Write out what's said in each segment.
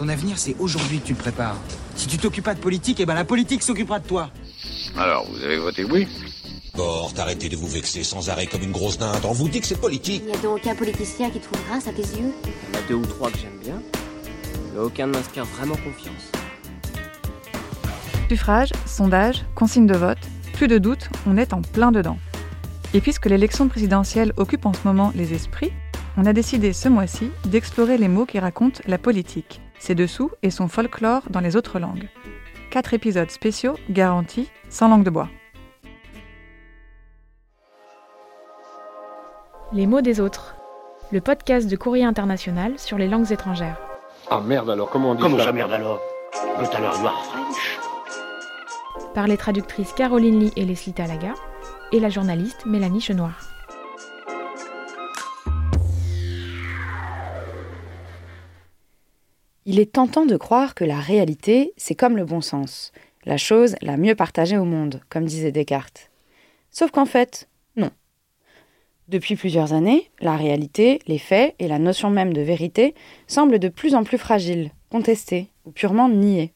Ton avenir, c'est aujourd'hui que tu le prépares. Si tu t'occupes pas de politique, eh ben la politique s'occupera de toi. Alors, vous avez voté oui Bord, arrêtez de vous vexer sans arrêt comme une grosse dinde. On vous dit que c'est politique. Il n'y a donc aucun politicien qui trouve grâce à tes yeux Il y en a deux ou trois que j'aime bien, mais aucun ne m'inspire vraiment confiance. Suffrage, sondage, consigne de vote, plus de doute, on est en plein dedans. Et puisque l'élection présidentielle occupe en ce moment les esprits, on a décidé ce mois-ci d'explorer les mots qui racontent la politique, ses dessous et son folklore dans les autres langues. Quatre épisodes spéciaux garantis sans langue de bois. Les mots des autres. Le podcast de Courrier International sur les langues étrangères. Ah merde alors, comment on dit Comment ça ça merde alors? Tout à l'heure, French. Par les traductrices Caroline Lee et Leslie Talaga et la journaliste Mélanie Chenoir. Il est tentant de croire que la réalité, c'est comme le bon sens, la chose la mieux partagée au monde, comme disait Descartes. Sauf qu'en fait, non. Depuis plusieurs années, la réalité, les faits et la notion même de vérité semblent de plus en plus fragiles, contestés ou purement niés.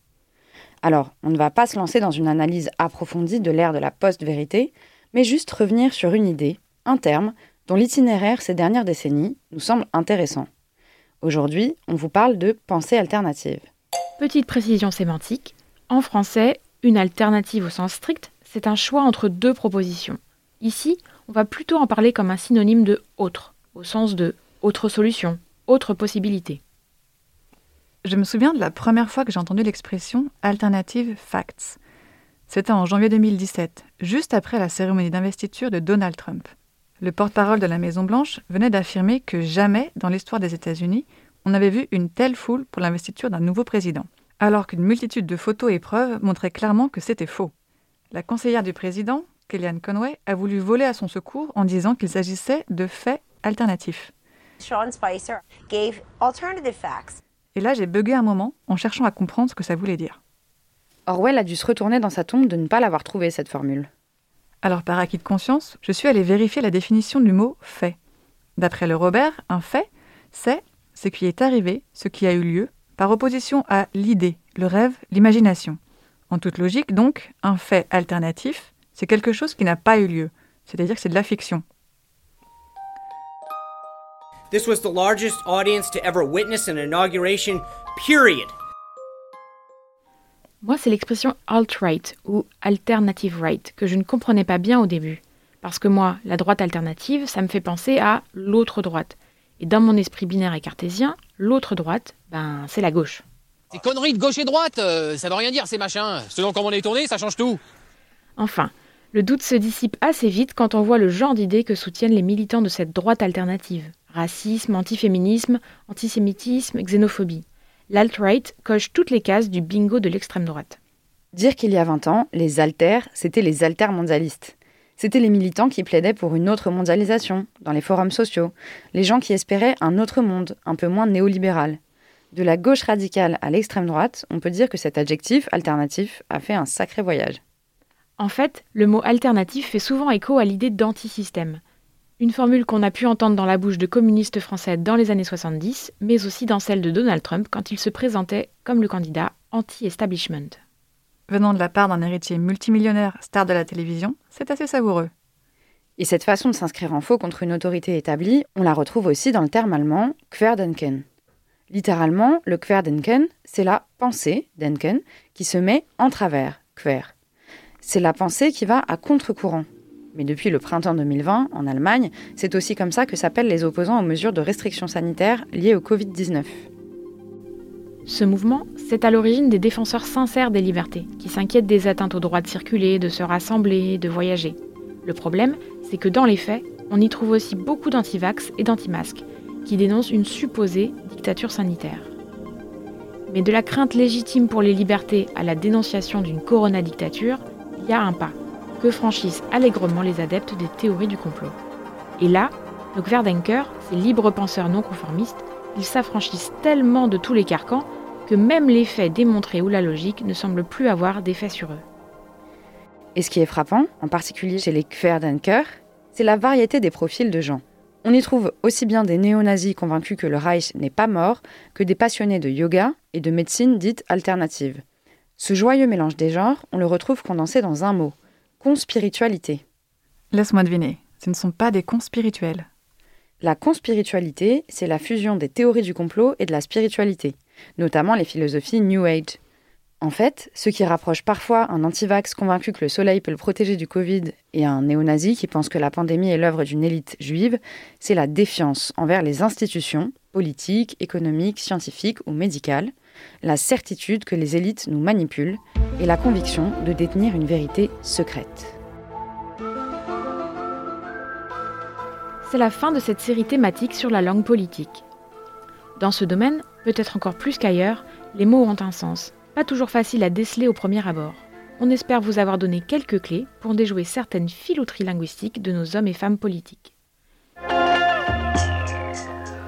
Alors, on ne va pas se lancer dans une analyse approfondie de l'ère de la post-vérité, mais juste revenir sur une idée, un terme, dont l'itinéraire ces dernières décennies nous semble intéressant. Aujourd'hui, on vous parle de pensée alternative. Petite précision sémantique. En français, une alternative au sens strict, c'est un choix entre deux propositions. Ici, on va plutôt en parler comme un synonyme de autre, au sens de autre solution, autre possibilité. Je me souviens de la première fois que j'ai entendu l'expression alternative facts. C'était en janvier 2017, juste après la cérémonie d'investiture de Donald Trump. Le porte-parole de la Maison-Blanche venait d'affirmer que jamais, dans l'histoire des États-Unis, on n'avait vu une telle foule pour l'investiture d'un nouveau président, alors qu'une multitude de photos et preuves montraient clairement que c'était faux. La conseillère du président, Kellyanne Conway, a voulu voler à son secours en disant qu'il s'agissait de faits alternatifs. Sean Spicer gave alternative facts. Et là, j'ai bugué un moment en cherchant à comprendre ce que ça voulait dire. Orwell a dû se retourner dans sa tombe de ne pas l'avoir trouvée, cette formule. Alors, par acquis de conscience, je suis allée vérifier la définition du mot fait. D'après le Robert, un fait, c'est ce qui est arrivé, ce qui a eu lieu, par opposition à l'idée, le rêve, l'imagination. En toute logique, donc, un fait alternatif, c'est quelque chose qui n'a pas eu lieu, c'est-à-dire que c'est de la fiction. This was the largest audience to ever witness an inauguration, period. Moi, c'est l'expression alt-right ou alternative right que je ne comprenais pas bien au début. Parce que moi, la droite alternative, ça me fait penser à l'autre droite. Et dans mon esprit binaire et cartésien, l'autre droite, ben, c'est la gauche. Ces conneries de gauche et droite, euh, ça veut rien dire ces machins. Selon comment on est tourné, ça change tout. Enfin, le doute se dissipe assez vite quand on voit le genre d'idées que soutiennent les militants de cette droite alternative. Racisme, antiféminisme, antisémitisme, xénophobie. L'alt-right coche toutes les cases du bingo de l'extrême droite. Dire qu'il y a 20 ans, les alters, c'était les altermondialistes. C'était les militants qui plaidaient pour une autre mondialisation, dans les forums sociaux, les gens qui espéraient un autre monde, un peu moins néolibéral. De la gauche radicale à l'extrême droite, on peut dire que cet adjectif alternatif a fait un sacré voyage. En fait, le mot alternatif fait souvent écho à l'idée d'antisystème. Une formule qu'on a pu entendre dans la bouche de communistes français dans les années 70, mais aussi dans celle de Donald Trump quand il se présentait comme le candidat anti-establishment. Venant de la part d'un héritier multimillionnaire, star de la télévision, c'est assez savoureux. Et cette façon de s'inscrire en faux contre une autorité établie, on la retrouve aussi dans le terme allemand Querdenken. Littéralement, le Querdenken, c'est la pensée, Denken, qui se met en travers, quer. C'est la pensée qui va à contre-courant. Mais depuis le printemps 2020, en Allemagne, c'est aussi comme ça que s'appellent les opposants aux mesures de restriction sanitaire liées au Covid-19. Ce mouvement, c'est à l'origine des défenseurs sincères des libertés, qui s'inquiètent des atteintes au droit de circuler, de se rassembler, de voyager. Le problème, c'est que dans les faits, on y trouve aussi beaucoup d'antivax et d'antimasques, qui dénoncent une supposée dictature sanitaire. Mais de la crainte légitime pour les libertés à la dénonciation d'une corona-dictature, il y a un pas, que franchissent allègrement les adeptes des théories du complot. Et là, nos Querdenker, ces libres penseurs non conformistes, ils s'affranchissent tellement de tous les carcans que même les faits démontrés ou la logique ne semblent plus avoir d'effet sur eux. Et ce qui est frappant, en particulier chez les Querdenker, c'est la variété des profils de gens. On y trouve aussi bien des néo-nazis convaincus que le Reich n'est pas mort que des passionnés de yoga et de médecine dite alternative. Ce joyeux mélange des genres, on le retrouve condensé dans un mot conspiritualité. Laisse-moi deviner, ce ne sont pas des conspirituels. La conspiritualité, c'est la fusion des théories du complot et de la spiritualité, notamment les philosophies New Age. En fait, ce qui rapproche parfois un antivax convaincu que le soleil peut le protéger du Covid et un néo-nazi qui pense que la pandémie est l'œuvre d'une élite juive, c'est la défiance envers les institutions, politiques, économiques, scientifiques ou médicales, la certitude que les élites nous manipulent et la conviction de détenir une vérité secrète. C'est la fin de cette série thématique sur la langue politique. Dans ce domaine, peut-être encore plus qu'ailleurs, les mots ont un sens, pas toujours facile à déceler au premier abord. On espère vous avoir donné quelques clés pour déjouer certaines filouteries linguistiques de nos hommes et femmes politiques.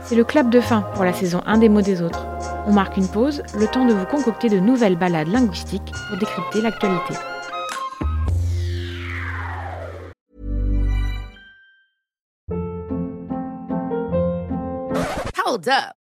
C'est le clap de fin pour la saison 1 des mots des autres. On marque une pause, le temps de vous concocter de nouvelles balades linguistiques pour décrypter l'actualité. Hold up.